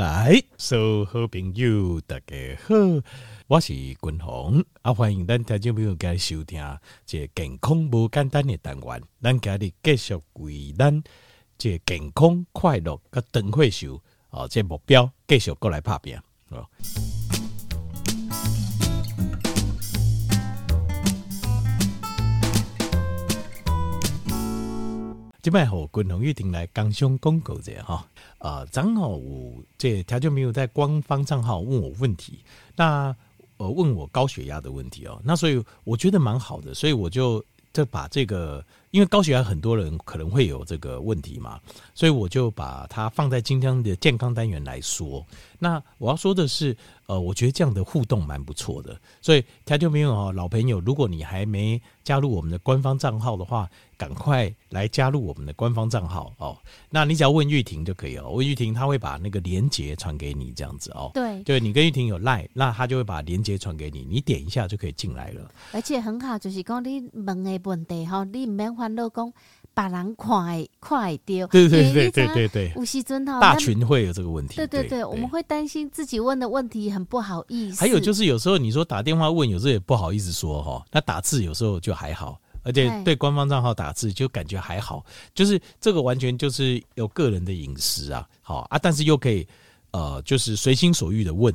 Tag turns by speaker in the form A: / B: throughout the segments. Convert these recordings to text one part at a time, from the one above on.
A: 来，所有好朋友大家好，我是君鸿啊，欢迎咱听众朋友来收听这健康无简单的单元，咱今日继续为咱这健康快乐跟长岁寿哦这目标继续过来拍拼哦。今摆和君鸿一定来工商广告者哈，啊，正好我这他就没有在官方账号问我问题，那呃问我高血压的问题哦，那所以我觉得蛮好的，所以我就就把这个，因为高血压很多人可能会有这个问题嘛，所以我就把它放在今天的健康单元来说。那我要说的是，呃，我觉得这样的互动蛮不错的，所以条就没有哦，老朋友，如果你还没加入我们的官方账号的话。赶快来加入我们的官方账号哦！那你只要问玉婷就可以了，问玉婷，她会把那个连接传给你，这样子哦。
B: 对，
A: 对你跟玉婷有赖，那她就会把连接传给你，你点一下就可以进来了。
B: 而且很好，就是讲你问的问题哈，你唔免烦恼讲把人看会看会到。
A: 对对对对对对，
B: 吴锡尊哈，
A: 大群会有这个问题。
B: 对对对，对，我们会担心自己问的问题很不好意思。
A: 还有就是有时候你说打电话问，有时候也不好意思说哈，那打字有时候就还好。而且对官方账号打字就感觉还好，就是这个完全就是有个人的隐私啊，好啊，但是又可以呃，就是随心所欲的问。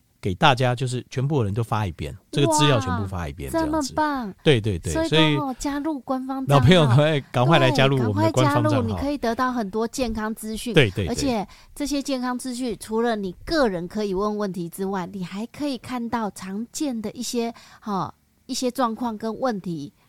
A: 给大家就是全部人都发一遍，这个资料全部发一遍，
B: 这么棒！
A: 对对对，
B: 所以加入官方，
A: 老朋友赶快赶快来加入我们的官方账号，
B: 加入，你可以得到很多健康资讯。
A: 对对，对，
B: 而且这些健康资讯除了你个人可以问问题之外，你还可以看到常见的一些哈一些状况跟问题。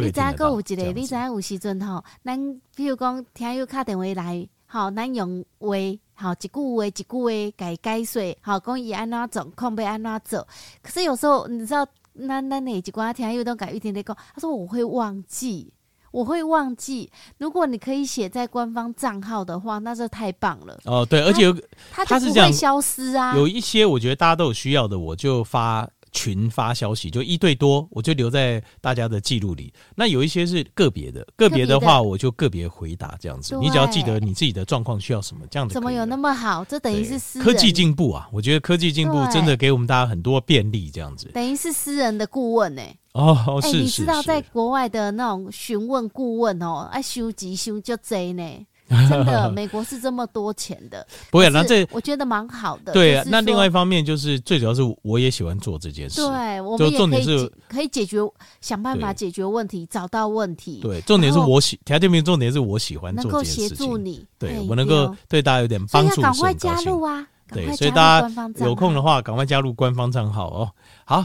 A: 你知影阁有一个？你知影有时阵吼，
B: 咱比如讲听友打电话来，吼，咱用话，吼，一句话一句话改解说，吼，讲伊安怎做，控要安怎做。可是有时候你知道，咱咱哪一寡听友都改一天天讲，他说我会忘记，我会忘记。如果你可以写在官方账号的话，那就太棒了。
A: 哦，对，而且有
B: 他是不会消失啊。
A: 有一些我觉得大家都有需要的，我就发。群发消息就一对多，我就留在大家的记录里。那有一些是个别的，个别的话我就个别回答这样子。你只要记得你自己的状况需要什么，这样子
B: 怎么有那么好？这等于是私人
A: 科技进步啊！我觉得科技进步真的给我们大家很多便利，这样子
B: 等于是私人的顾问呢、欸。
A: 哦，是、欸、
B: 你知道在国外的那种询问顾问哦，爱收集收就贼呢。真的，美国是这么多钱的。
A: 不会，那这
B: 我觉得蛮好的。
A: 对啊，那另外一方面就是最主要是我也喜欢做这件事。
B: 对，我们重点是可以解决，想办法解决问题，找到问题。
A: 对，重点是我喜条件名，重点是我喜欢做这件事情。能够协助你，对我能够对大家有点帮助，
B: 赶快加入啊！
A: 对，所以大家有空的话，赶快加入官方账号哦。好。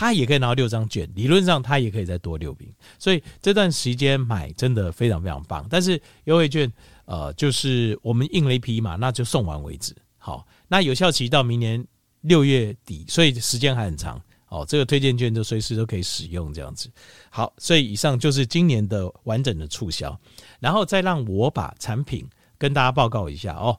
A: 他也可以拿到六张券。理论上他也可以再多六瓶，所以这段时间买真的非常非常棒。但是优惠券，呃，就是我们印了一批嘛，那就送完为止。好。那有效期到明年六月底，所以时间还很长哦。这个推荐券就随时都可以使用，这样子。好，所以以上就是今年的完整的促销，然后再让我把产品跟大家报告一下哦。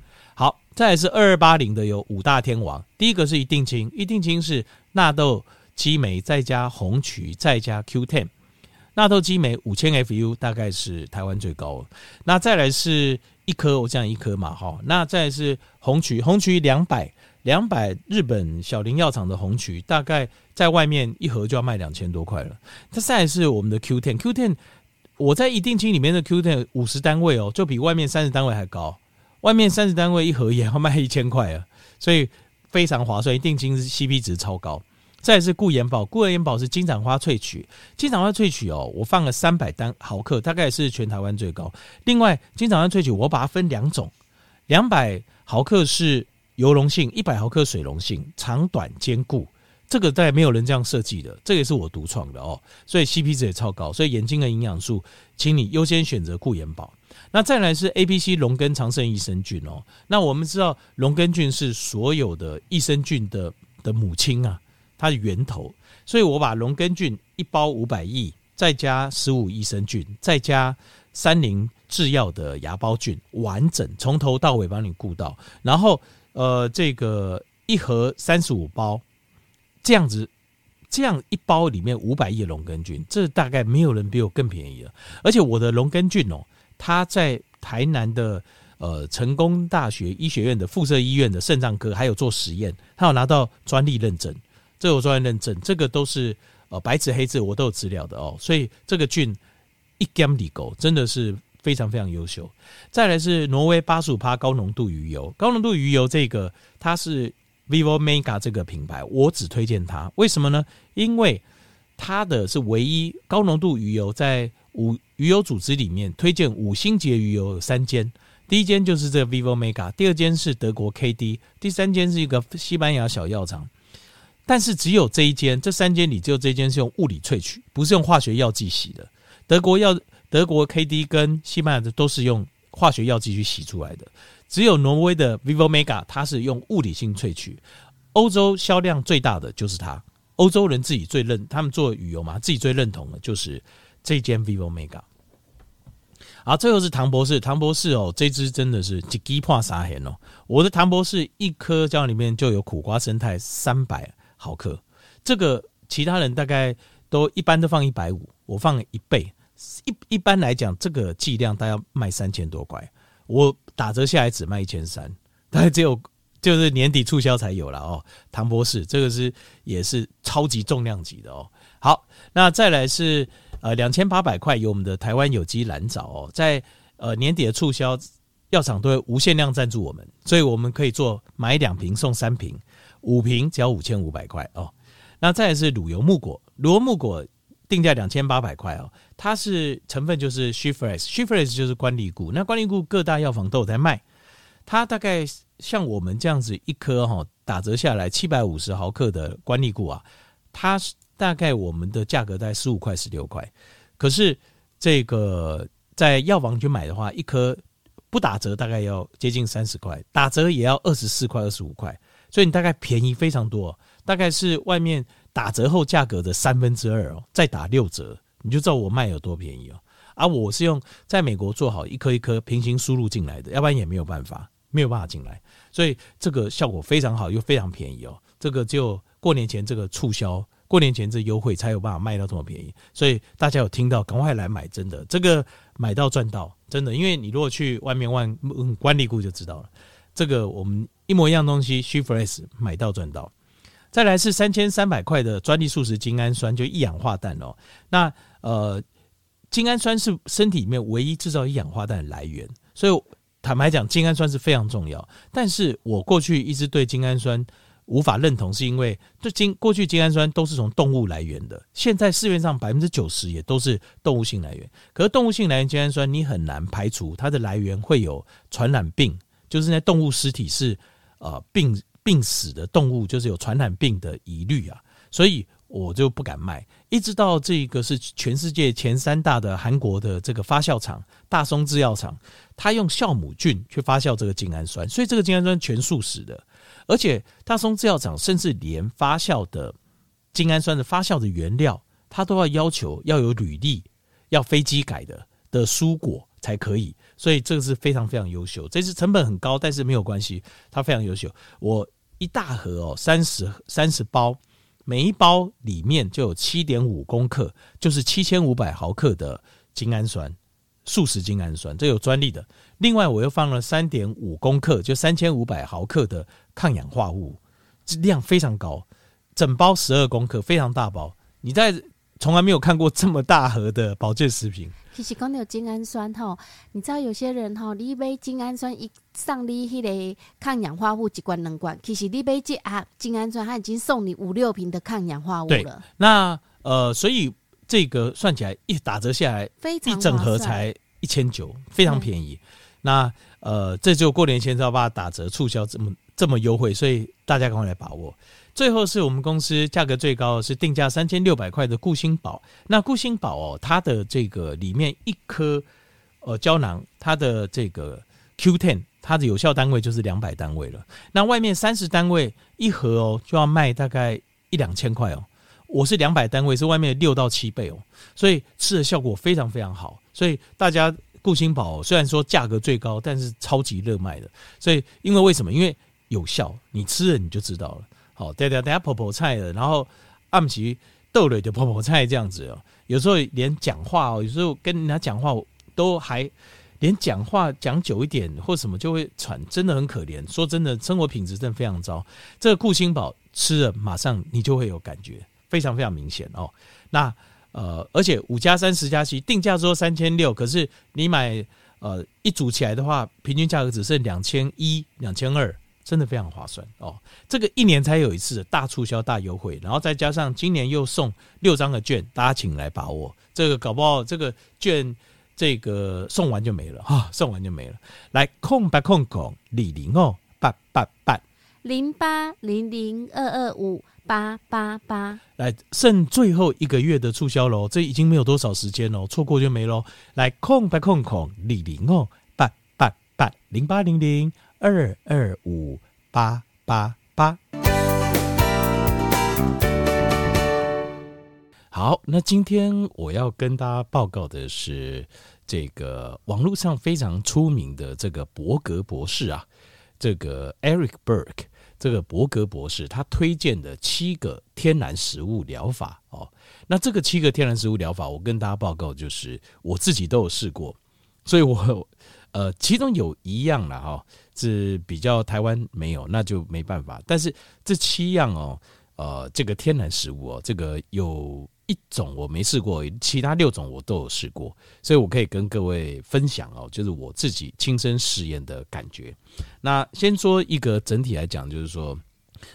A: 再来是二二八零的有五大天王，第一个是一定氢，一定氢是纳豆激酶再加红曲再加 Q10，纳豆激酶五千 FU 大概是台湾最高。那再来是一颗，我讲一颗嘛哈，那再来是红曲，红曲两百两百日本小林药厂的红曲，大概在外面一盒就要卖两千多块了。它再来是我们的 Q10，Q10 我在一定氢里面的 Q10 五十单位哦，就比外面三十单位还高。外面三十单位一盒也要卖一千块啊，所以非常划算，定金是 CP 值超高。再是固颜宝，固颜宝是金盏花萃取，金盏花萃取哦，我放了三百单毫克，大概是全台湾最高。另外，金盏花萃取我把它分两种，两百毫克是油溶性，一百毫克水溶性，长短兼顾。这个在没有人这样设计的，这个也是我独创的哦，所以 CP 值也超高。所以眼睛的营养素，请你优先选择固颜宝。那再来是 A、B、C 龙根长胜益生菌哦。那我们知道龙根菌是所有的益生菌的的母亲啊，它的源头。所以我把龙根菌一包五百亿，再加十五益生菌，再加三菱制药的芽孢菌，完整从头到尾帮你顾到。然后呃，这个一盒三十五包，这样子，这样一包里面五百亿的龙根菌，这大概没有人比我更便宜了。而且我的龙根菌哦。他在台南的呃成功大学医学院的附设医院的肾脏科，还有做实验，他有拿到专利认证，这有专利认证，这个都是呃白纸黑字，我都有资料的哦。所以这个菌一 gam 里狗真的是非常非常优秀。再来是挪威八十五趴高浓度鱼油，高浓度鱼油这个它是 Vivo Mega 这个品牌，我只推荐它，为什么呢？因为它的是唯一高浓度鱼油在。五鱼油组织里面推荐五星级鱼油有三间，第一间就是这个 Vivo Mega，第二间是德国 KD，第三间是一个西班牙小药厂。但是只有这一间，这三间里只有这间是用物理萃取，不是用化学药剂洗的。德国药德国 KD 跟西班牙的都是用化学药剂去洗出来的，只有挪威的 Vivo Mega 它是用物理性萃取。欧洲销量最大的就是它，欧洲人自己最认，他们做鱼油嘛，自己最认同的就是。这间 Vivo Mega，好，最后是唐博士，唐博士哦，这支真的是一支破三千哦。我的唐博士一颗胶里面就有苦瓜生态三百毫克，这个其他人大概都一般都放一百五，我放了一倍。一一般来讲，这个剂量大概卖三千多块，我打折下来只卖一千三，大概只有就是年底促销才有了哦。唐博士，这个是也是超级重量级的哦。好，那再来是呃两千八百块有我们的台湾有机蓝藻哦，在呃年底的促销，药厂都会无限量赞助我们，所以我们可以做买两瓶送三瓶，五瓶只要五千五百块哦。那再是乳油木果，乳油木果定价两千八百块哦，它是成分就是 She-Fresh，She-Fresh 就是关荔菇，那关荔菇各大药房都有在卖，它大概像我们这样子一颗哈打折下来七百五十毫克的关荔菇啊，它是大概我们的价格在十五块十六块，可是这个在药房去买的话，一颗。不打折大概要接近三十块，打折也要二十四块、二十五块，所以你大概便宜非常多，大概是外面打折后价格的三分之二哦，再打六折，你就知道我卖有多便宜哦。而我是用在美国做好一颗一颗平行输入进来的，要不然也没有办法，没有办法进来，所以这个效果非常好，又非常便宜哦。这个就过年前这个促销。过年前这优惠才有办法卖到这么便宜，所以大家有听到，赶快来买，真的，这个买到赚到，真的，因为你如果去外面问关荔菇就知道了，这个我们一模一样东西，She-Fresh 买到赚到。再来是三千三百块的专利素食精氨酸，就一氧化氮哦。那呃，精氨酸是身体里面唯一制造一氧化氮的来源，所以坦白讲，精氨酸是非常重要。但是我过去一直对精氨酸。无法认同，是因为这精过去精氨酸都是从动物来源的，现在市面上百分之九十也都是动物性来源。可是动物性来源精氨酸，你很难排除它的来源会有传染病，就是那动物尸体是呃病病死的动物，就是有传染病的疑虑啊，所以我就不敢卖。一直到这个是全世界前三大的韩国的这个发酵厂大松制药厂，它用酵母菌去发酵这个精氨酸，所以这个精氨酸全素食的。而且大松制药厂甚至连发酵的精氨酸的发酵的原料，它都要要求要有履历，要飞机改的的蔬果才可以。所以这个是非常非常优秀。这是成本很高，但是没有关系，它非常优秀。我一大盒哦，三十三十包，每一包里面就有七点五公克，就是七千五百毫克的精氨酸。素食精氨酸，这有专利的。另外，我又放了三点五公克，就三千五百毫克的抗氧化物，量非常高。整包十二公克，非常大包。你在从来没有看过这么大盒的保健食品。
B: 其实讲到精氨酸哈，你知道有些人哈，你杯精氨酸一上你迄个抗氧化物一罐两罐，其实你杯这啊精氨酸，它已经送你五六瓶的抗氧化物了。
A: 那呃，所以。这个算起来一打折下来，非常一整盒才一千九，非常便宜。那呃，这就过年前才要把它打折促销这么这么优惠，所以大家赶快来把握。最后是我们公司价格最高的是定价三千六百块的固心宝。那固心宝哦，它的这个里面一颗呃胶囊，它的这个 Q10，它的有效单位就是两百单位了。那外面三十单位一盒哦，就要卖大概一两千块哦。我是两百单位，是外面六到七倍哦，所以吃的效果非常非常好。所以大家固心宝虽然说价格最高，但是超级热卖的。所以因为为什么？因为有效，你吃了你就知道了。好，对对，等下婆婆菜的，然后暗棋豆类的婆婆菜这样子哦。有时候连讲话哦，有时候跟人家讲话都还连讲话讲久一点或什么就会喘，真的很可怜。说真的，生活品质真的非常糟。这个固心宝吃了，马上你就会有感觉。非常非常明显哦，那呃，而且五加三十加七定价之后三千六，可是你买呃一组起来的话，平均价格只剩两千一、两千二，真的非常划算哦。这个一年才有一次的大促销、大优惠，然后再加上今年又送六张的券，大家请来把握。这个搞不好这个券这个送完就没了哈、哦，送完就没了。来空白空空李零哦八八八
B: 零八零零二二五。八八八，
A: 来剩最后一个月的促销喽，这已经没有多少时间喽，错过就没喽。来空白空空李玲哦，八八八零八零零二二五八八八。好，那今天我要跟大家报告的是这个网络上非常出名的这个伯格博士啊，这个 Eric Berg。这个伯格博士他推荐的七个天然食物疗法哦，那这个七个天然食物疗法，我跟大家报告，就是我自己都有试过，所以我呃，其中有一样了哈，是比较台湾没有，那就没办法。但是这七样哦，呃，这个天然食物哦，这个有一种我没试过，其他六种我都有试过，所以我可以跟各位分享哦，就是我自己亲身实验的感觉。那先说一个整体来讲，就是说。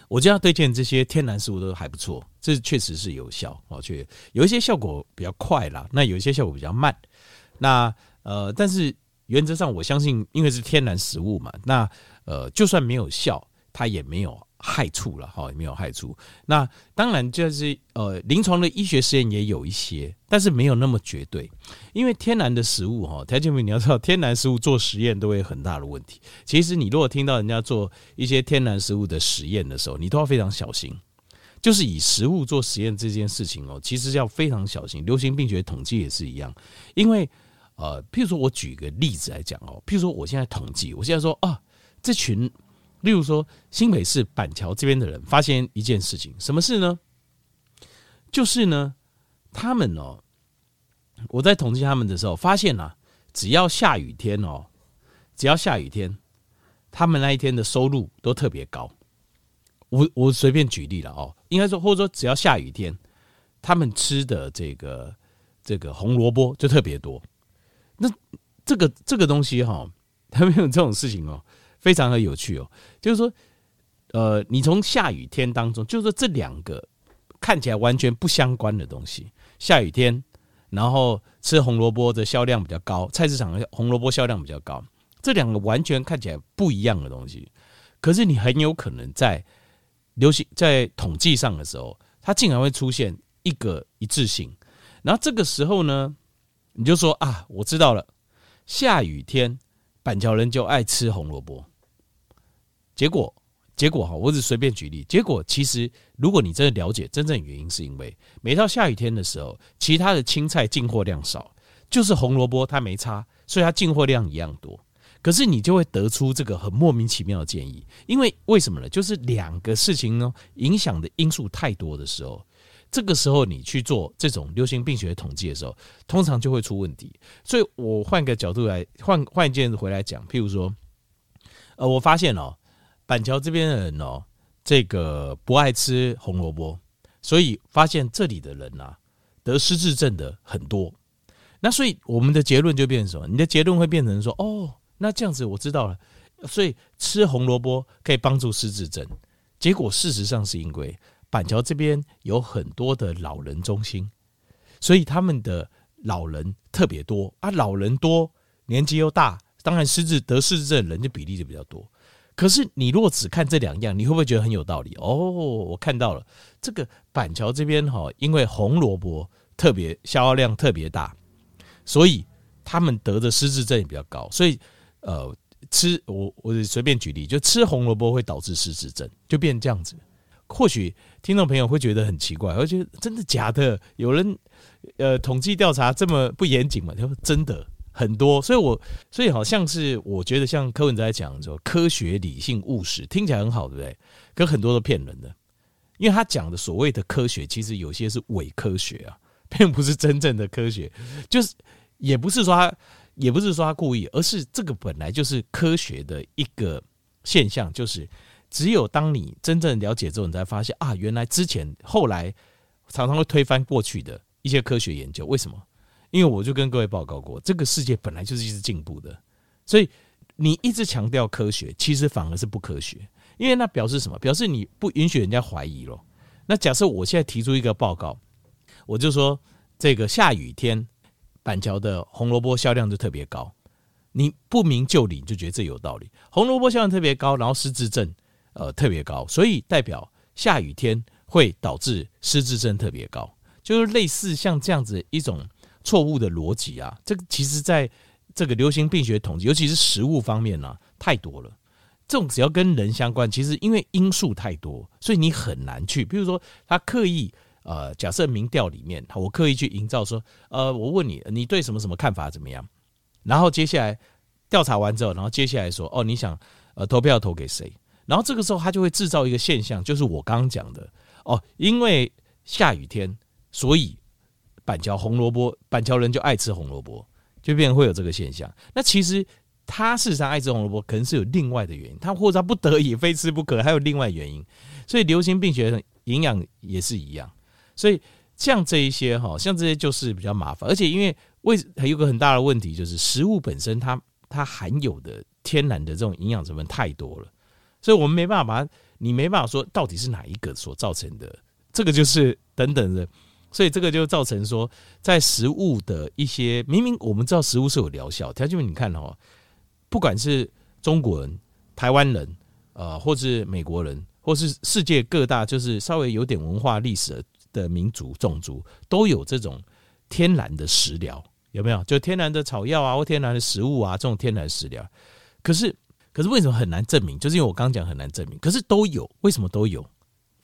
A: 我就要推荐这些天然食物都还不错，这确实是有效哦，确有一些效果比较快啦，那有一些效果比较慢。那呃，但是原则上我相信，因为是天然食物嘛，那呃，就算没有效，它也没有。害处了哈，也没有害处。那当然就是呃，临床的医学实验也有一些，但是没有那么绝对。因为天然的食物哈，条件你要知道，天然食物做实验都会很大的问题。其实你如果听到人家做一些天然食物的实验的时候，你都要非常小心。就是以食物做实验这件事情哦，其实要非常小心。流行病学统计也是一样，因为呃，譬如说我举个例子来讲哦，譬如说我现在统计，我现在说啊，这群。例如说，新北市板桥这边的人发现一件事情，什么事呢？就是呢，他们哦，我在统计他们的时候，发现啊，只要下雨天哦，只要下雨天，他们那一天的收入都特别高。我我随便举例了哦，应该说或者说只要下雨天，他们吃的这个这个红萝卜就特别多。那这个这个东西哈，他们有这种事情哦。非常的有趣哦，就是说，呃，你从下雨天当中，就是说这两个看起来完全不相关的东西，下雨天，然后吃红萝卜的销量比较高，菜市场的红萝卜销量比较高，这两个完全看起来不一样的东西，可是你很有可能在流行在统计上的时候，它竟然会出现一个一致性，然后这个时候呢，你就说啊，我知道了，下雨天。板桥人就爱吃红萝卜，结果结果哈，我只随便举例。结果其实，如果你真的了解真正原因，是因为每到下雨天的时候，其他的青菜进货量少，就是红萝卜它没差，所以它进货量一样多。可是你就会得出这个很莫名其妙的建议，因为为什么呢？就是两个事情呢，影响的因素太多的时候。这个时候你去做这种流行病学统计的时候，通常就会出问题。所以我换个角度来换换一件回来讲，譬如说，呃，我发现哦，板桥这边的人哦，这个不爱吃红萝卜，所以发现这里的人啊，得失智症的很多。那所以我们的结论就变成什么？你的结论会变成说，哦，那这样子我知道了，所以吃红萝卜可以帮助失智症。结果事实上是因为。板桥这边有很多的老人中心，所以他们的老人特别多啊。老人多，年纪又大，当然失智得失智症的人的比例就比较多。可是你如果只看这两样，你会不会觉得很有道理？哦，我看到了，这个板桥这边哈，因为红萝卜特别消耗量特别大，所以他们得的失智症也比较高。所以呃，吃我我随便举例，就吃红萝卜会导致失智症，就变这样子。或许听众朋友会觉得很奇怪，而且真的假的？有人呃统计调查这么不严谨吗？他说真的很多，所以我所以好像是我觉得像柯文哲在讲说科学、理性、务实，听起来很好，对不对？可很多都骗人的，因为他讲的所谓的科学，其实有些是伪科学啊，并不是真正的科学，就是也不是说他也不是说他故意，而是这个本来就是科学的一个现象，就是。只有当你真正了解之后，你才发现啊，原来之前、后来常常会推翻过去的一些科学研究。为什么？因为我就跟各位报告过，这个世界本来就是一直进步的，所以你一直强调科学，其实反而是不科学。因为那表示什么？表示你不允许人家怀疑咯。那假设我现在提出一个报告，我就说这个下雨天板桥的红萝卜销量就特别高，你不明就里你就觉得这有道理。红萝卜销量特别高，然后失智症。呃，特别高，所以代表下雨天会导致失智症特别高，就是类似像这样子一种错误的逻辑啊。这个其实在这个流行病学统计，尤其是食物方面呢、太多了。这种只要跟人相关，其实因为因素太多，所以你很难去。比如说，他刻意呃，假设民调里面，我刻意去营造说，呃，我问你，你对什么什么看法怎么样？然后接下来调查完之后，然后接下来说，哦，你想呃投票投给谁？然后这个时候，他就会制造一个现象，就是我刚刚讲的哦，因为下雨天，所以板桥红萝卜，板桥人就爱吃红萝卜，就变会有这个现象。那其实他事实上爱吃红萝卜，可能是有另外的原因，他或者他不得已非吃不可，还有另外原因。所以流行病学营养也是一样。所以像这一些哈，像这些就是比较麻烦，而且因为为还有个很大的问题，就是食物本身它它含有的天然的这种营养成分太多了，所以我们没办法把，你没办法说到底是哪一个所造成的，这个就是等等的。所以这个就造成说，在食物的一些明明我们知道食物是有疗效，但就你看哦，不管是中国人、台湾人，呃，或是美国人，或是世界各大就是稍微有点文化历史的民族种族，都有这种天然的食疗，有没有？就天然的草药啊，或天然的食物啊，这种天然食疗。可是，可是为什么很难证明？就是因为我刚讲很难证明。可是都有，为什么都有？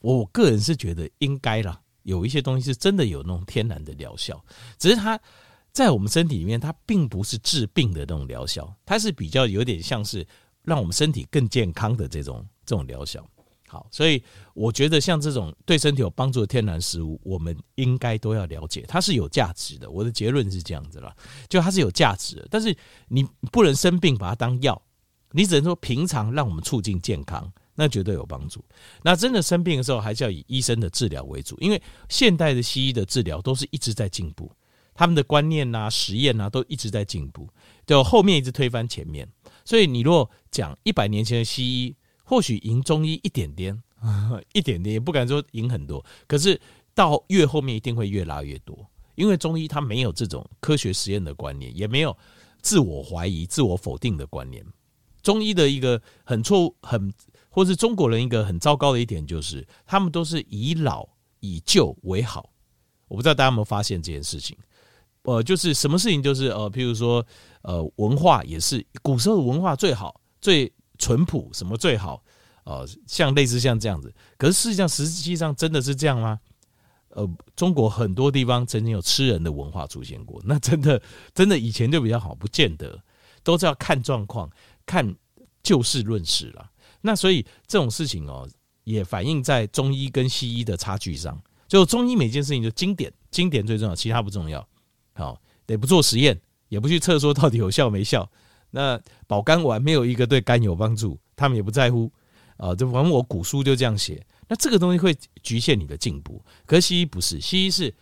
A: 我个人是觉得应该啦。有一些东西是真的有那种天然的疗效，只是它在我们身体里面，它并不是治病的那种疗效，它是比较有点像是让我们身体更健康的这种这种疗效。好，所以我觉得像这种对身体有帮助的天然食物，我们应该都要了解，它是有价值的。我的结论是这样子啦，就它是有价值的，但是你不能生病把它当药，你只能说平常让我们促进健康。那绝对有帮助。那真的生病的时候，还是要以医生的治疗为主，因为现代的西医的治疗都是一直在进步，他们的观念呐、实验呐都一直在进步，就后面一直推翻前面。所以你若讲一百年前的西医，或许赢中医一点点，一点点也不敢说赢很多，可是到越后面一定会越拉越多，因为中医它没有这种科学实验的观念，也没有自我怀疑、自我否定的观念。中医的一个很错误、很或是中国人一个很糟糕的一点，就是他们都是以老以旧为好。我不知道大家有没有发现这件事情？呃，就是什么事情，就是呃，譬如说，呃，文化也是古时候的文化最好、最淳朴，什么最好？呃，像类似像这样子。可是实际上，实际上真的是这样吗？呃，中国很多地方曾经有吃人的文化出现过，那真的真的以前就比较好，不见得都是要看状况、看就事论事了。那所以这种事情哦，也反映在中医跟西医的差距上。就中医每件事情就经典，经典最重要，其他不重要。好，得不做实验，也不去测说到底有效没效。那保肝丸没有一个对肝有帮助，他们也不在乎。啊，就反正我古书就这样写。那这个东西会局限你的进步。可是西医不是，西医是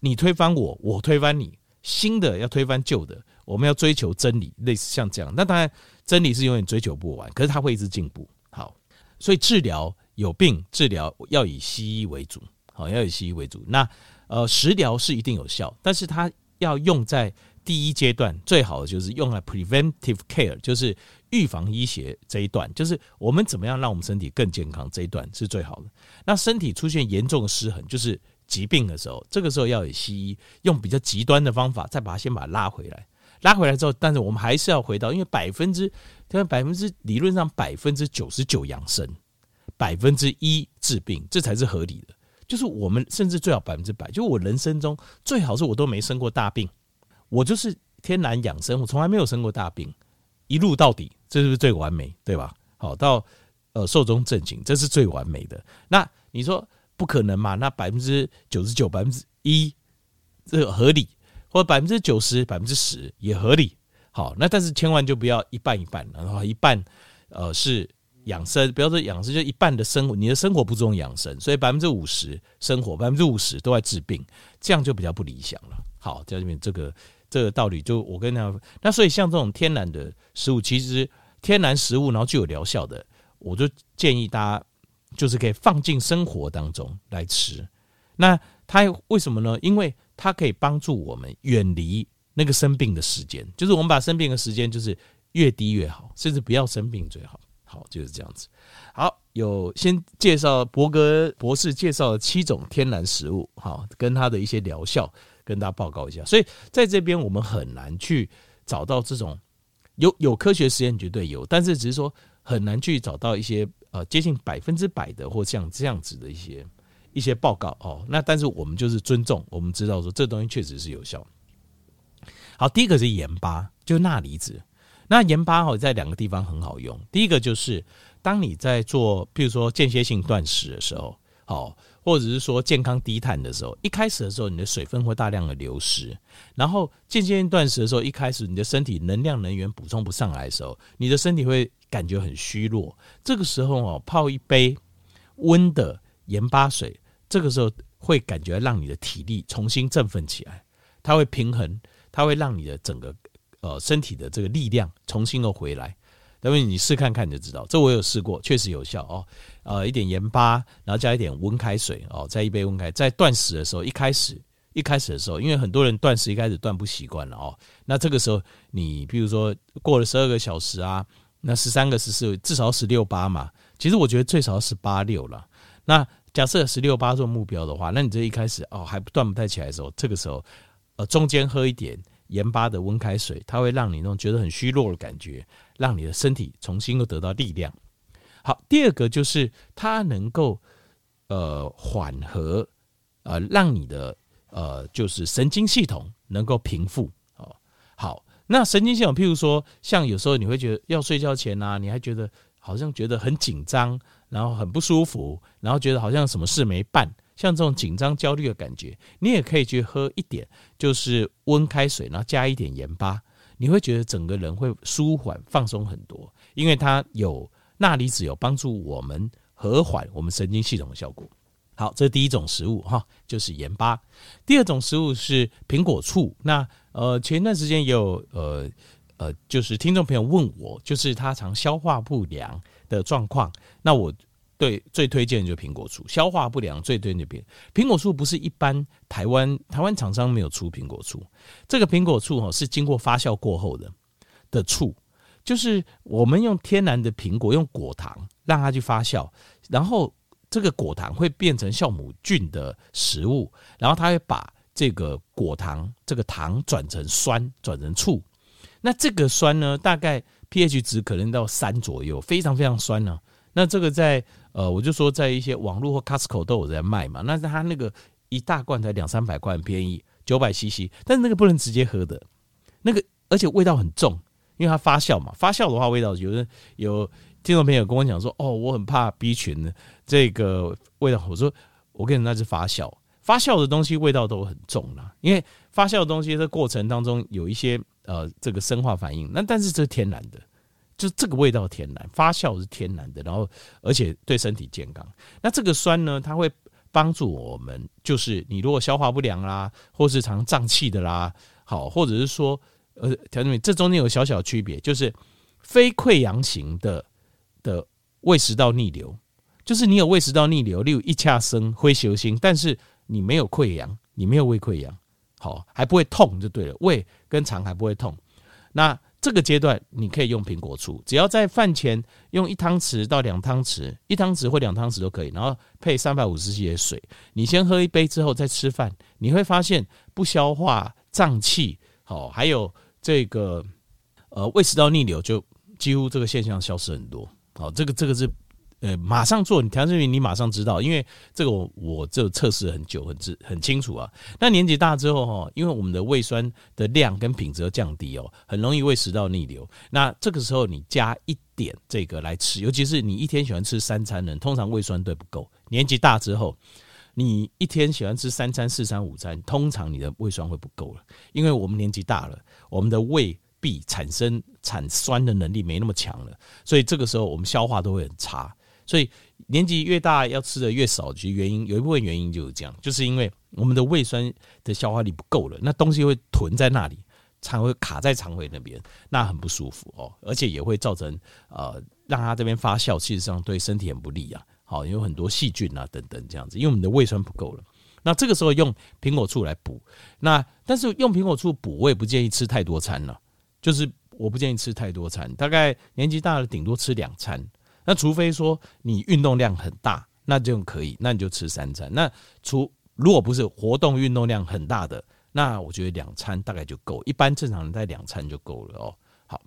A: 你推翻我，我推翻你，新的要推翻旧的，我们要追求真理，类似像这样。那当然，真理是永远追求不完，可是它会一直进步。好所以治疗有病，治疗要以西医为主，好，要以西医为主。那呃，食疗是一定有效，但是它要用在第一阶段，最好的就是用来 preventive care，就是预防医学这一段，就是我们怎么样让我们身体更健康这一段是最好的。那身体出现严重的失衡，就是疾病的时候，这个时候要以西医用比较极端的方法，再把它先把它拉回来。拉回来之后，但是我们还是要回到，因为百分之，它百分之理论上百分之九十九养生，百分之一治病，这才是合理的。就是我们甚至最好百分之百，就我人生中最好是我都没生过大病，我就是天然养生，我从来没有生过大病，一路到底，这是不是最完美？对吧？好，到呃寿终正寝，这是最完美的。那你说不可能嘛？那百分之九十九，百分之一，这合理。或百分之九十、百分之十也合理，好，那但是千万就不要一半一半，然后一半呃是养生，不要说养生，就一半的生活，你的生活不重养生，所以百分之五十生活，百分之五十都在治病，这样就比较不理想了。好，在这边这个这个道理，就我跟大家，那所以像这种天然的食物，其实天然食物然后具有疗效的，我就建议大家就是可以放进生活当中来吃。那它为什么呢？因为它可以帮助我们远离那个生病的时间，就是我们把生病的时间就是越低越好，甚至不要生病最好。好，就是这样子。好，有先介绍博格博士介绍了七种天然食物，好，跟它的一些疗效跟大家报告一下。所以在这边我们很难去找到这种有有科学实验绝对有，但是只是说很难去找到一些呃接近百分之百的或像这样子的一些。一些报告哦，那但是我们就是尊重，我们知道说这东西确实是有效。好，第一个是盐巴，就是钠离子。那盐巴哦，在两个地方很好用。第一个就是当你在做，比如说间歇性断食的时候，好，或者是说健康低碳的时候，一开始的时候你的水分会大量的流失，然后渐渐断食的时候，一开始你的身体能量能源补充不上来的时候，你的身体会感觉很虚弱。这个时候哦，泡一杯温的盐巴水，这个时候会感觉让你的体力重新振奋起来，它会平衡，它会让你的整个呃身体的这个力量重新又回来。等会你试看看你就知道，这我有试过，确实有效哦。呃，一点盐巴，然后加一点温开水哦，再一杯温开。在断食的时候，一开始一开始的时候，因为很多人断食一开始断不习惯了哦。那这个时候，你比如说过了十二个小时啊，那十三个十四，至少十六八嘛。其实我觉得最少十八六了。那假设十六八做目标的话，那你这一开始哦还断不太起来的时候，这个时候呃中间喝一点盐巴的温开水，它会让你那种觉得很虚弱的感觉。让你的身体重新又得到力量。好，第二个就是它能够呃缓和呃让你的呃就是神经系统能够平复哦。好，那神经系统，譬如说像有时候你会觉得要睡觉前啊，你还觉得好像觉得很紧张，然后很不舒服，然后觉得好像什么事没办，像这种紧张焦虑的感觉，你也可以去喝一点就是温开水，然后加一点盐巴。你会觉得整个人会舒缓放松很多，因为它有钠离子，有帮助我们和缓我们神经系统的效果。好，这是第一种食物哈，就是盐巴。第二种食物是苹果醋。那呃，前段时间也有呃呃，就是听众朋友问我，就是他常消化不良的状况，那我。对，最推荐就是苹果醋，消化不良最推荐的苹果醋不是一般台湾台湾厂商没有出苹果醋，这个苹果醋哈是经过发酵过后的的醋，就是我们用天然的苹果用果糖让它去发酵，然后这个果糖会变成酵母菌的食物，然后它会把这个果糖这个糖转成酸转成醋，那这个酸呢大概 pH 值可能到三左右，非常非常酸呢、那这个在呃，我就说在一些网络或 Costco 都有在卖嘛。那它那个一大罐才两三百块，很便宜，九百 CC。但是那个不能直接喝的，那个而且味道很重，因为它发酵嘛。发酵的话，味道有人有听众朋友跟我讲说，哦，我很怕 B 群的这个味道。我说我跟你那是发酵，发酵的东西味道都很重啦。因为发酵的东西的过程当中有一些呃这个生化反应，那但是这是天然的。就这个味道天然，发酵是天然的，然后而且对身体健康。那这个酸呢，它会帮助我们，就是你如果消化不良啦，或是常胀气的啦，好，或者是说呃，调整这中间有小小区别，就是非溃疡型的的胃食道逆流，就是你有胃食道逆流，例如一恰生灰球心，但是你没有溃疡，你没有胃溃疡，好，还不会痛就对了，胃跟肠还不会痛，那。这个阶段你可以用苹果醋，只要在饭前用一汤匙到两汤匙，一汤匙或两汤匙都可以，然后配三百五十 cc 的水，你先喝一杯之后再吃饭，你会发现不消化、胀气，好，还有这个呃胃食道逆流，就几乎这个现象消失很多。好，这个这个是。呃，马上做，你调这边你马上知道，因为这个我我这测试很久，很知很清楚啊。那年纪大之后哈，因为我们的胃酸的量跟品质都降低哦，很容易胃食道逆流。那这个时候你加一点这个来吃，尤其是你一天喜欢吃三餐的人，通常胃酸对不够。年纪大之后，你一天喜欢吃三餐、四餐、午餐，通常你的胃酸会不够了，因为我们年纪大了，我们的胃壁产生产酸的能力没那么强了，所以这个时候我们消化都会很差。所以年纪越大，要吃的越少，其实原因有一部分原因就是这样，就是因为我们的胃酸的消化力不够了，那东西会囤在那里，肠会卡在肠胃那边，那很不舒服哦，而且也会造成呃让它这边发酵，其实上对身体很不利啊。好，有很多细菌啊等等这样子，因为我们的胃酸不够了，那这个时候用苹果醋来补。那但是用苹果醋补，我也不建议吃太多餐了，就是我不建议吃太多餐，大概年纪大了顶多吃两餐。那除非说你运动量很大，那就可以，那你就吃三餐。那除如果不是活动运动量很大的，那我觉得两餐大概就够，一般正常人在两餐就够了哦。好，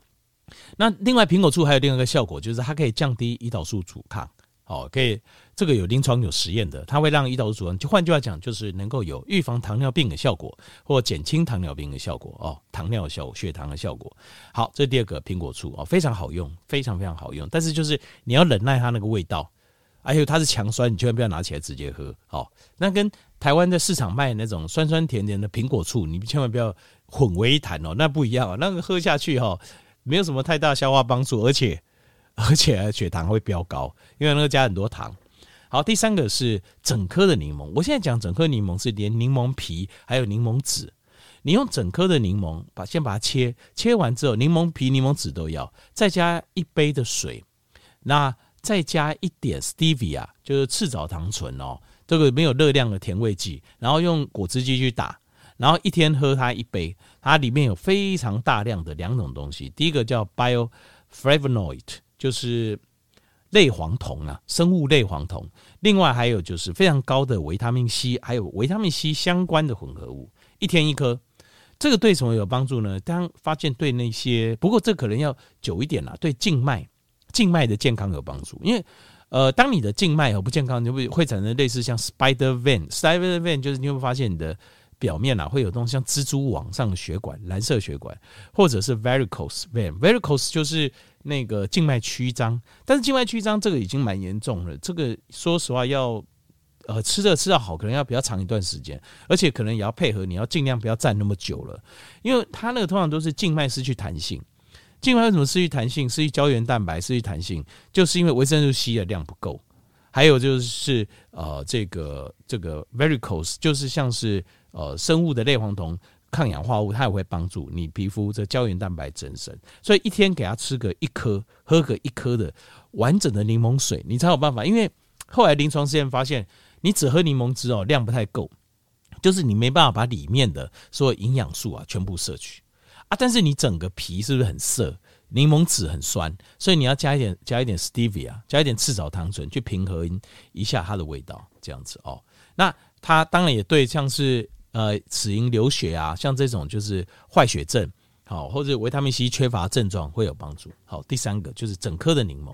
A: 那另外苹果醋还有另外一个效果，就是它可以降低胰岛素阻抗。哦，可以，这个有临床有实验的，它会让胰岛素阻抗，就换句话讲，就是能够有预防糖尿病的效果，或减轻糖尿病的效果哦，糖尿的效果，血糖的效果。好，这第二个苹果醋哦，非常好用，非常非常好用，但是就是你要忍耐它那个味道还有它是强酸，你千万不要拿起来直接喝。好，那跟台湾的市场卖那种酸酸甜甜的苹果醋，你千万不要混为一谈哦，那不一样啊。那个喝下去哈，没有什么太大消化帮助，而且而且血糖会飙高，因为那个加很多糖。好，第三个是整颗的柠檬。我现在讲整颗柠檬是连柠檬皮还有柠檬籽，你用整颗的柠檬把先把它切，切完之后柠檬皮、柠檬籽都要，再加一杯的水，那。再加一点 stevia，就是赤藻糖醇哦，这个没有热量的甜味剂，然后用果汁机去打，然后一天喝它一杯，它里面有非常大量的两种东西，第一个叫 bioflavonoid，就是类黄酮啊，生物类黄酮，另外还有就是非常高的维他命 C，还有维他命 C 相关的混合物，一天一颗，这个对什么有帮助呢？当发现对那些，不过这可能要久一点啦，对静脉。静脉的健康有帮助，因为，呃，当你的静脉有不健康，你会会产生类似像 spider vein，spider vein 就是你会发现你的表面啊会有东西像蜘蛛网上的血管，蓝色血管，或者是 varicose vein，varicose 就是那个静脉曲张，但是静脉曲张这个已经蛮严重了，这个说实话要，呃，吃着吃到好，可能要比较长一段时间，而且可能也要配合，你要尽量不要站那么久了，因为它那个通常都是静脉失去弹性。静脉为什么失去弹性？失去胶原蛋白，失去弹性，就是因为维生素 C 的量不够。还有就是呃，这个这个 varicose 就是像是呃生物的类黄酮抗氧化物，它也会帮助你皮肤这胶原蛋白增生。所以一天给他吃个一颗，喝个一颗的完整的柠檬水，你才有办法。因为后来临床试验发现，你只喝柠檬汁哦，量不太够，就是你没办法把里面的所有营养素啊全部摄取。啊，但是你整个皮是不是很涩？柠檬籽很酸，所以你要加一点加一点 stevia，加一点赤藻糖醇去平衡一下它的味道，这样子哦。那它当然也对像是呃齿龈流血啊，像这种就是坏血症，好或者维他命 C 缺乏症状会有帮助。好，第三个就是整颗的柠檬。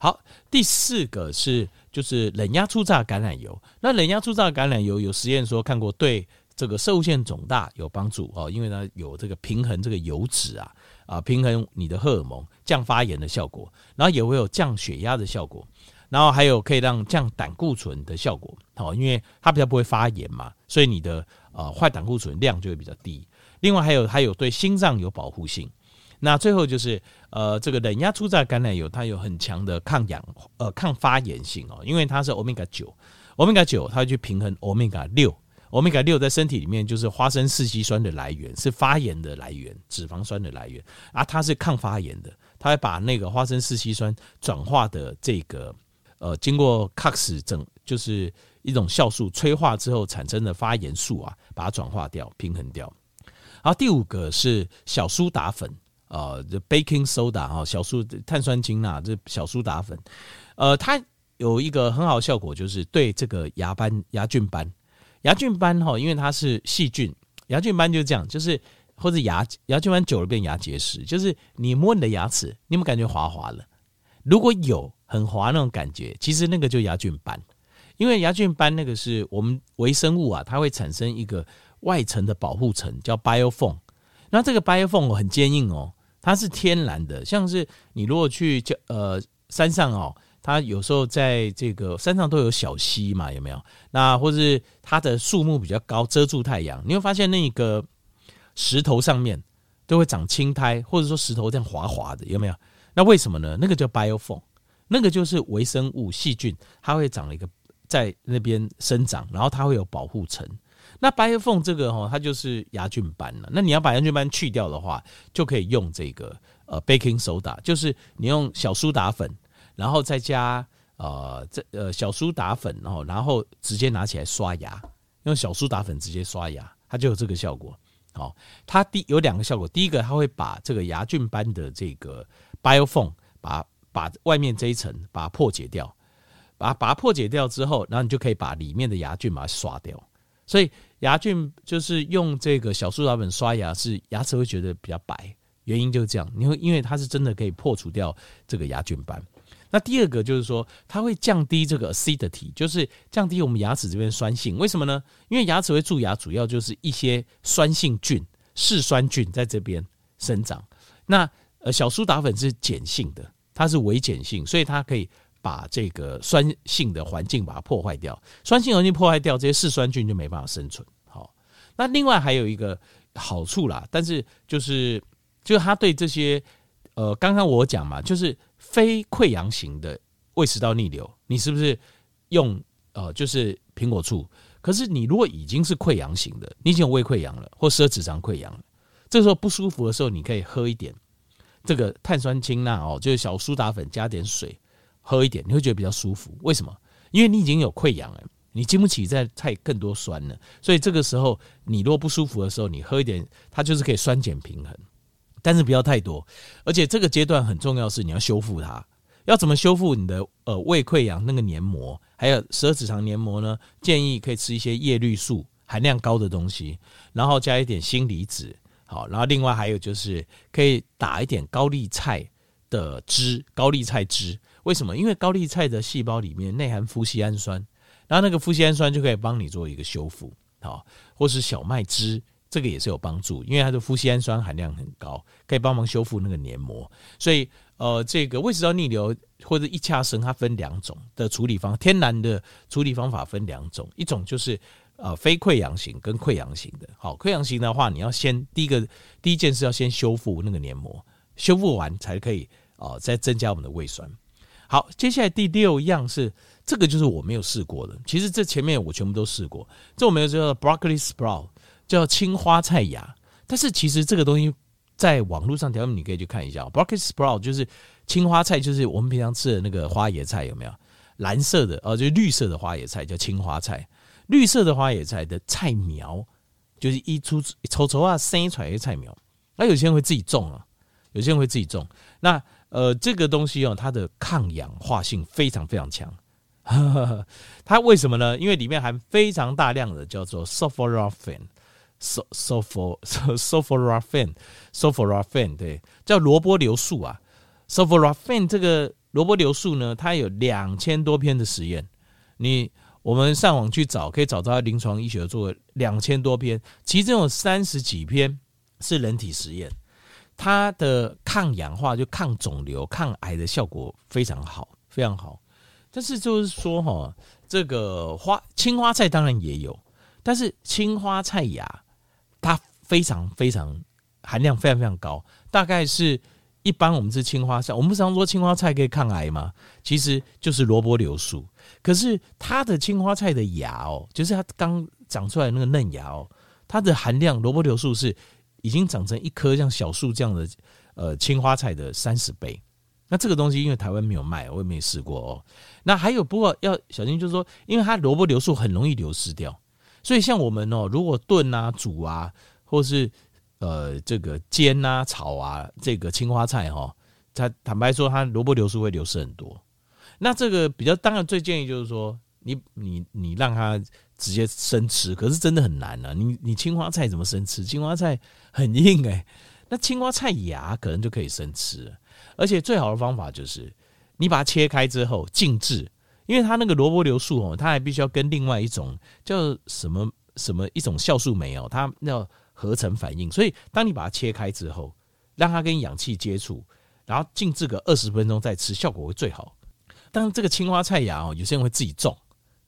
A: 好，第四个是就是冷压初榨橄榄油。那冷压初榨橄榄油有实验说看过对。这个摄护腺肿大有帮助哦，因为呢有这个平衡这个油脂啊啊，平衡你的荷尔蒙，降发炎的效果，然后也会有降血压的效果，然后还有可以让降胆固醇的效果，好，因为它比较不会发炎嘛，所以你的呃坏胆固醇量就会比较低。另外还有还有对心脏有保护性。那最后就是呃这个冷压初榨橄榄油，它有很强的抗氧呃抗发炎性哦，因为它是欧米伽九，欧米伽九它会去平衡欧米伽六。欧米伽六在身体里面就是花生四烯酸的来源，是发炎的来源，脂肪酸的来源啊，它是抗发炎的，它会把那个花生四烯酸转化的这个呃，经过 Cox 整就是一种酵素催化之后产生的发炎素啊，把它转化掉，平衡掉。然后第五个是小苏打粉啊，这 baking soda 哈，小苏碳酸氢钠这小苏打粉，呃，它有一个很好的效果，就是对这个牙斑、牙菌斑。牙菌斑哈，因为它是细菌，牙菌斑就是这样，就是或者牙牙菌斑久了变牙结石，就是你摸你的牙齿，你有没有感觉滑滑了？如果有很滑那种感觉，其实那个就牙菌斑，因为牙菌斑那个是我们微生物啊，它会产生一个外层的保护层叫 biofilm，那这个 biofilm 很坚硬哦，它是天然的，像是你如果去叫呃山上哦。它有时候在这个山上都有小溪嘛，有没有？那或是它的树木比较高，遮住太阳，你会发现那个石头上面都会长青苔，或者说石头这样滑滑的，有没有？那为什么呢？那个叫 biofilm，那个就是微生物细菌，它会长了一个在那边生长，然后它会有保护层。那 biofilm 这个哈，它就是牙菌斑了。那你要把牙菌斑去掉的话，就可以用这个呃 baking soda，就是你用小苏打粉。然后再加呃这呃小苏打粉，然后然后直接拿起来刷牙，用小苏打粉直接刷牙，它就有这个效果。好，它第有两个效果，第一个它会把这个牙菌斑的这个 biofilm 把把外面这一层把它破解掉，把把它破解掉之后，然后你就可以把里面的牙菌把它刷掉。所以牙菌就是用这个小苏打粉刷牙，是牙齿会觉得比较白，原因就是这样。你会因为它是真的可以破除掉这个牙菌斑。那第二个就是说，它会降低这个 acidity，就是降低我们牙齿这边酸性。为什么呢？因为牙齿会蛀牙，主要就是一些酸性菌、嗜酸菌在这边生长。那呃，小苏打粉是碱性的，它是微碱性，所以它可以把这个酸性的环境把它破坏掉，酸性环境破坏掉，这些嗜酸菌就没办法生存。好，那另外还有一个好处啦，但是就是就是它对这些呃，刚刚我讲嘛，就是非溃疡型的胃食道逆流，你是不是用呃就是苹果醋？可是你如果已经是溃疡型的，你已经有胃溃疡了，或十二指肠溃疡了，这时候不舒服的时候，你可以喝一点这个碳酸氢钠哦，就是小苏打粉加点水。喝一点，你会觉得比较舒服。为什么？因为你已经有溃疡了，你经不起再太更多酸了。所以这个时候，你如果不舒服的时候，你喝一点，它就是可以酸碱平衡，但是不要太多。而且这个阶段很重要是你要修复它。要怎么修复你的呃胃溃疡那个黏膜，还有十二指肠黏膜呢？建议可以吃一些叶绿素含量高的东西，然后加一点锌离子。好，然后另外还有就是可以打一点高丽菜的汁，高丽菜汁。为什么？因为高丽菜的细胞里面内含富硒氨酸，然后那个富硒氨酸就可以帮你做一个修复，好，或是小麦汁，这个也是有帮助，因为它的富硒氨酸含量很高，可以帮忙修复那个黏膜。所以，呃，这个胃食道逆流或者一恰生，它分两种的处理方，天然的处理方法分两种，一种就是呃非溃疡型跟溃疡型的。好，溃疡型的话，你要先第一个第一件事要先修复那个黏膜，修复完才可以啊、呃，再增加我们的胃酸。好，接下来第六样是这个，就是我没有试过的。其实这前面我全部都试过。这我没有叫做 broccoli sprout，叫青花菜芽。但是其实这个东西在网络上，条你可以去看一下。broccoli sprout 就是青花菜，就是我们平常吃的那个花椰菜，有没有？蓝色的哦，就是绿色的花椰菜叫青花菜。绿色的花椰菜的菜苗，就是一出抽抽啊生出来的菜苗。那有些人会自己种啊，有些人会自己种。那呃，这个东西哦，它的抗氧化性非常非常强。它为什么呢？因为里面含非常大量的叫做 sulforaphane，sulforaphane，sulforaphane，对，叫萝卜硫素啊。sulforaphane 这个萝卜硫素呢，它有两千多篇的实验。你我们上网去找，可以找到临床医学做两千多篇，其中有三十几篇是人体实验。它的抗氧化就抗肿瘤、抗癌的效果非常好，非常好。但是就是说，哈，这个花青花菜当然也有，但是青花菜芽它非常非常含量非常非常高，大概是一般我们吃青花菜，我们常说青花菜可以抗癌吗？其实就是萝卜硫素。可是它的青花菜的芽哦，就是它刚长出来那个嫩芽哦，它的含量萝卜硫素是。已经长成一棵像小树这样的呃青花菜的三十倍，那这个东西因为台湾没有卖，我也没试过哦。那还有不过要小心，就是说，因为它萝卜流素很容易流失掉，所以像我们哦，如果炖啊、煮啊，或是呃这个煎啊、炒啊，这个青花菜哈，它坦白说，它萝卜流素会流失很多。那这个比较当然最建议就是说，你你你让它。直接生吃，可是真的很难啊！你你青花菜怎么生吃？青花菜很硬哎、欸，那青花菜芽可能就可以生吃，而且最好的方法就是你把它切开之后静置，因为它那个萝卜硫素哦，它还必须要跟另外一种叫什么什么一种酵素酶哦，它要合成反应，所以当你把它切开之后，让它跟氧气接触，然后静置个二十分钟再吃，效果会最好。当然这个青花菜芽哦，有些人会自己种。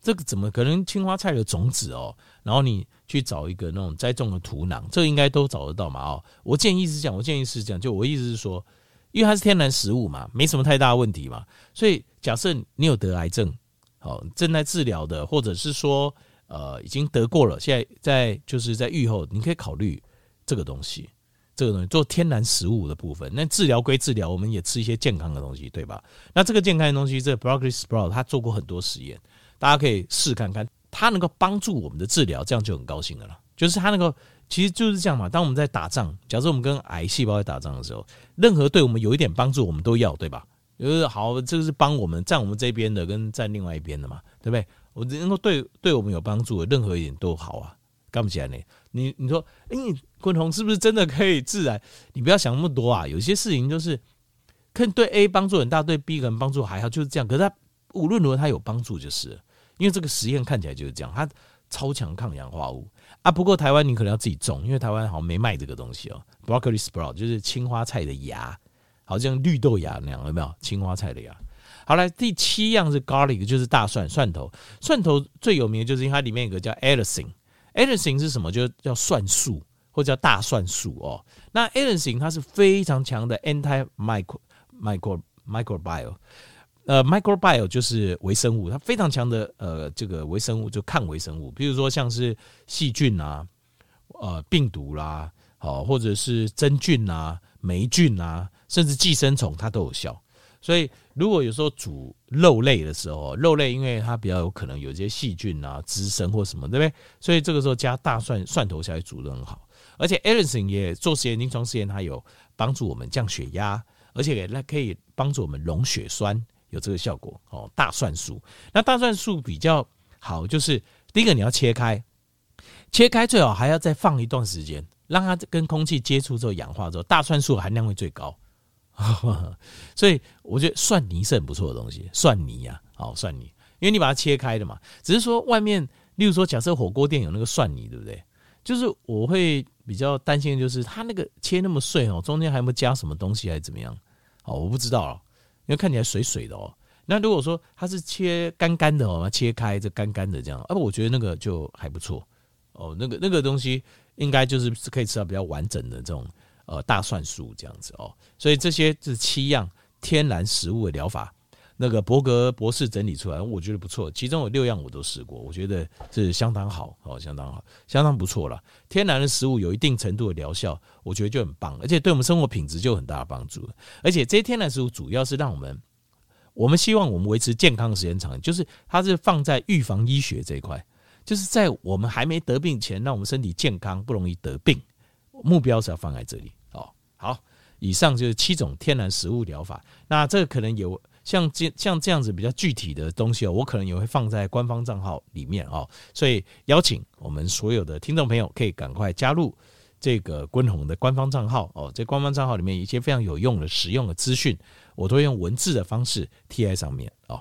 A: 这个怎么可能？青花菜的种子哦，然后你去找一个那种栽种的土壤，这应该都找得到嘛？哦，我建议是这样，我建议是这样，就我意思是说，因为它是天然食物嘛，没什么太大问题嘛，所以假设你有得癌症，好正在治疗的，或者是说呃已经得过了，现在在就是在愈后，你可以考虑这个东西，这个东西做天然食物的部分。那治疗归治疗，我们也吃一些健康的东西，对吧？那这个健康的东西，这 broccoli sprout 它做过很多实验。大家可以试看看，它能够帮助我们的治疗，这样就很高兴的了。就是它能够，其实就是这样嘛。当我们在打仗，假设我们跟癌细胞在打仗的时候，任何对我们有一点帮助，我们都要，对吧？就是好，这个是帮我们站我们这边的，跟站另外一边的嘛，对不对？我能够对对我们有帮助的，任何一点都好啊。干不起来呢？你你说，哎，昆虫是不是真的可以致癌？你不要想那么多啊。有些事情就是，可能对 A 帮助很大，对 B 可能帮助还好，就是这样。可是它无论如何，它有帮助就是。因为这个实验看起来就是这样，它超强抗氧化物啊。不过台湾你可能要自己种，因为台湾好像没卖这个东西哦。Broccoli sprout 就是青花菜的芽，好像绿豆芽那样，有没有？青花菜的芽。好来，第七样是 garlic，就是大蒜蒜头。蒜头最有名的就是因为它里面有个叫 allicin，allicin 是什么？就叫蒜素或叫大蒜素哦。那 allicin 它是非常强的 anti micro micro microbial，呃 microbial 就是微生物，它非常强的呃这个微生物就抗微生物，比如说像是细菌啊，呃病毒啦，好或者是真菌啊、霉菌啊，甚至寄生虫它都有效。所以，如果有时候煮肉类的时候，肉类因为它比较有可能有一些细菌啊滋生或什么，对不对？所以这个时候加大蒜蒜头下去煮得很好。而且 allicin 也做实验，临床实验它有帮助我们降血压，而且也可以帮助我们溶血栓，有这个效果哦。大蒜素，那大蒜素比较好，就是第一个你要切开，切开最好还要再放一段时间，让它跟空气接触之后氧化之后，大蒜素含量会最高。所以我觉得蒜泥是很不错的东西，蒜泥呀，好蒜泥，因为你把它切开的嘛。只是说外面，例如说，假设火锅店有那个蒜泥，对不对？就是我会比较担心的就是它那个切那么碎哦，中间还有没有加什么东西还是怎么样？哦，我不知道了，因为看起来水水的哦。那如果说它是切干干的哦，切开这干干的这样，啊，我觉得那个就还不错哦。那个那个东西应该就是可以吃到比较完整的这种。呃，大蒜素这样子哦，所以这些是七样天然食物的疗法。那个伯格博士整理出来，我觉得不错。其中有六样我都试过，我觉得是相当好哦，相当好，相当不错了。天然的食物有一定程度的疗效，我觉得就很棒，而且对我们生活品质就很大的帮助。而且这些天然食物主要是让我们，我们希望我们维持健康的时间长，就是它是放在预防医学这一块，就是在我们还没得病前，让我们身体健康，不容易得病。目标是要放在这里哦。好，以上就是七种天然食物疗法。那这个可能有像这像这样子比较具体的东西哦，我可能也会放在官方账号里面哦。所以邀请我们所有的听众朋友可以赶快加入这个敦宏的官方账号哦。在官方账号里面，一些非常有用的、实用的资讯，我都会用文字的方式贴在上面哦。